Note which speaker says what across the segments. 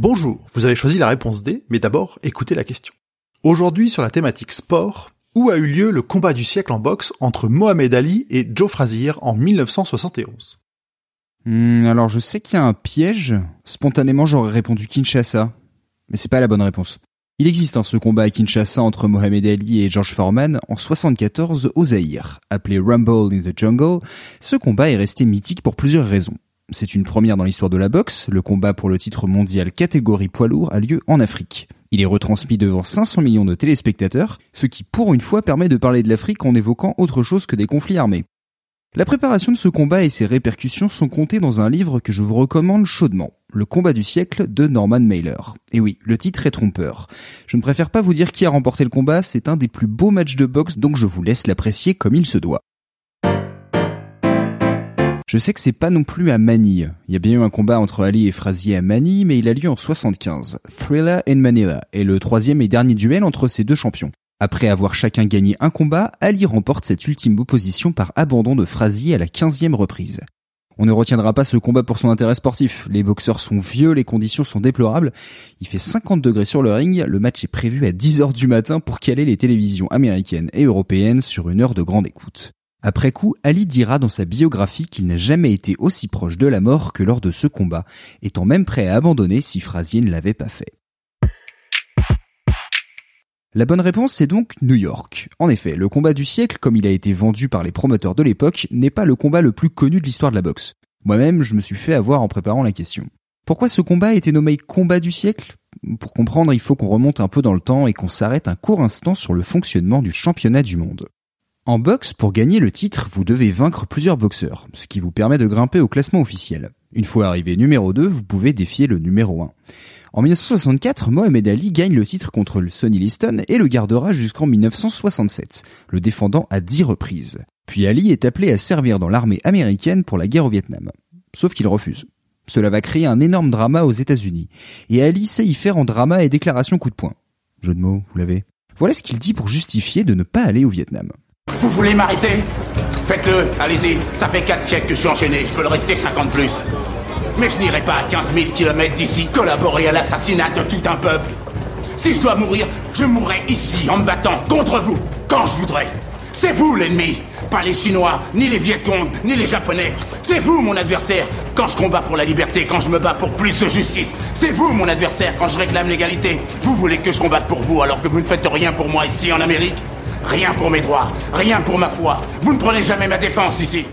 Speaker 1: Bonjour, vous avez choisi la réponse D, mais d'abord écoutez la question. Aujourd'hui sur la thématique sport, où a eu lieu le combat du siècle en boxe entre Mohamed Ali et Joe Frazier en 1971
Speaker 2: Hmm, alors je sais qu'il y a un piège. Spontanément j'aurais répondu Kinshasa. Mais c'est pas la bonne réponse. Il existe hein, ce combat à Kinshasa entre Mohamed Ali et George Foreman en 74 au Zaïre. Appelé Rumble in the Jungle, ce combat est resté mythique pour plusieurs raisons. C'est une première dans l'histoire de la boxe, le combat pour le titre mondial catégorie poids lourd a lieu en Afrique. Il est retransmis devant 500 millions de téléspectateurs, ce qui pour une fois permet de parler de l'Afrique en évoquant autre chose que des conflits armés. La préparation de ce combat et ses répercussions sont comptées dans un livre que je vous recommande chaudement, Le combat du siècle de Norman Mailer. Et oui, le titre est trompeur. Je ne préfère pas vous dire qui a remporté le combat, c'est un des plus beaux matchs de boxe, donc je vous laisse l'apprécier comme il se doit. Je sais que c'est pas non plus à Manille. Il y a bien eu un combat entre Ali et Frazier à Manille, mais il a lieu en 75. Thriller in Manila est le troisième et dernier duel entre ces deux champions. Après avoir chacun gagné un combat, Ali remporte cette ultime opposition par abandon de Frazier à la 15e reprise. On ne retiendra pas ce combat pour son intérêt sportif. Les boxeurs sont vieux, les conditions sont déplorables. Il fait 50 degrés sur le ring. Le match est prévu à 10 heures du matin pour caler les télévisions américaines et européennes sur une heure de grande écoute. Après coup, Ali dira dans sa biographie qu'il n'a jamais été aussi proche de la mort que lors de ce combat, étant même prêt à abandonner si Frazier ne l'avait pas fait. La bonne réponse c'est donc New York. En effet, le combat du siècle, comme il a été vendu par les promoteurs de l'époque, n'est pas le combat le plus connu de l'histoire de la boxe. Moi-même, je me suis fait avoir en préparant la question. Pourquoi ce combat a été nommé combat du siècle? Pour comprendre, il faut qu'on remonte un peu dans le temps et qu'on s'arrête un court instant sur le fonctionnement du championnat du monde. En boxe, pour gagner le titre, vous devez vaincre plusieurs boxeurs, ce qui vous permet de grimper au classement officiel. Une fois arrivé numéro 2, vous pouvez défier le numéro 1. En 1964, Mohamed Ali gagne le titre contre le Sonny Liston et le gardera jusqu'en 1967, le défendant à 10 reprises. Puis Ali est appelé à servir dans l'armée américaine pour la guerre au Vietnam. Sauf qu'il refuse. Cela va créer un énorme drama aux États-Unis. Et Ali sait y faire en drama et déclaration coup de poing. Jeu de mots, vous l'avez? Voilà ce qu'il dit pour justifier de ne pas aller au Vietnam.
Speaker 3: Vous voulez m'arrêter? Faites-le, allez-y. Ça fait 4 siècles que je suis enchaîné, je peux le rester 50 plus. Mais je n'irai pas à 15 000 kilomètres d'ici collaborer à l'assassinat de tout un peuple. Si je dois mourir, je mourrai ici en me battant contre vous, quand je voudrais. C'est vous l'ennemi, pas les Chinois, ni les Vietcong, ni les Japonais. C'est vous mon adversaire quand je combats pour la liberté, quand je me bats pour plus de justice. C'est vous mon adversaire quand je réclame l'égalité. Vous voulez que je combatte pour vous alors que vous ne faites rien pour moi ici en Amérique? Rien pour mes droits, rien pour ma foi. Vous ne prenez jamais ma défense ici.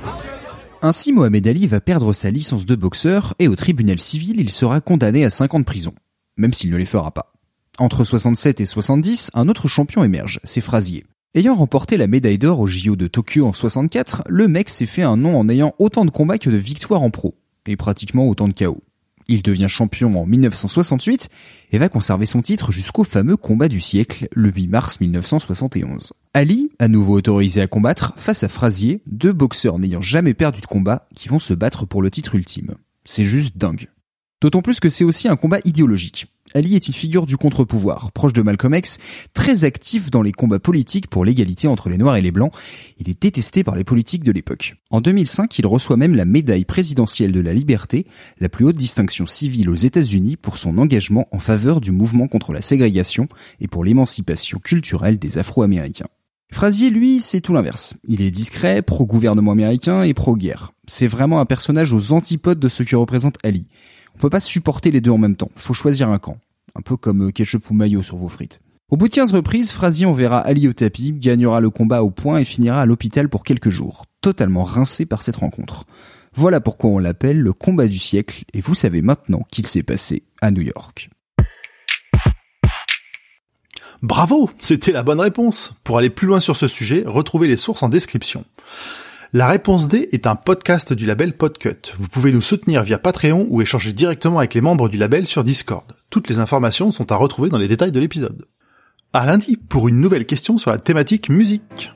Speaker 2: Ainsi, Mohamed Ali va perdre sa licence de boxeur et au tribunal civil, il sera condamné à 5 ans de prison. Même s'il ne les fera pas. Entre 67 et 70, un autre champion émerge, c'est Frazier. Ayant remporté la médaille d'or au JO de Tokyo en 64, le mec s'est fait un nom en ayant autant de combats que de victoires en pro, et pratiquement autant de KO. Il devient champion en 1968 et va conserver son titre jusqu'au fameux combat du siècle, le 8 mars 1971. Ali, à nouveau autorisé à combattre, face à Frazier, deux boxeurs n'ayant jamais perdu de combat, qui vont se battre pour le titre ultime. C'est juste dingue. D'autant plus que c'est aussi un combat idéologique. Ali est une figure du contre-pouvoir, proche de Malcolm X, très actif dans les combats politiques pour l'égalité entre les Noirs et les Blancs. Il est détesté par les politiques de l'époque. En 2005, il reçoit même la médaille présidentielle de la liberté, la plus haute distinction civile aux États-Unis pour son engagement en faveur du mouvement contre la ségrégation et pour l'émancipation culturelle des Afro-Américains. Frazier, lui, c'est tout l'inverse. Il est discret, pro-gouvernement américain et pro-guerre. C'est vraiment un personnage aux antipodes de ce que représente Ali. On peut pas supporter les deux en même temps. Faut choisir un camp. Un peu comme ketchup ou maillot sur vos frites. Au bout de 15 reprises, Frazier enverra Ali au tapis, gagnera le combat au point et finira à l'hôpital pour quelques jours, totalement rincé par cette rencontre. Voilà pourquoi on l'appelle le combat du siècle, et vous savez maintenant qu'il s'est passé à New York.
Speaker 1: Bravo, c'était la bonne réponse. Pour aller plus loin sur ce sujet, retrouvez les sources en description. La réponse D est un podcast du label Podcut. Vous pouvez nous soutenir via Patreon ou échanger directement avec les membres du label sur Discord. Toutes les informations sont à retrouver dans les détails de l'épisode. À lundi pour une nouvelle question sur la thématique musique.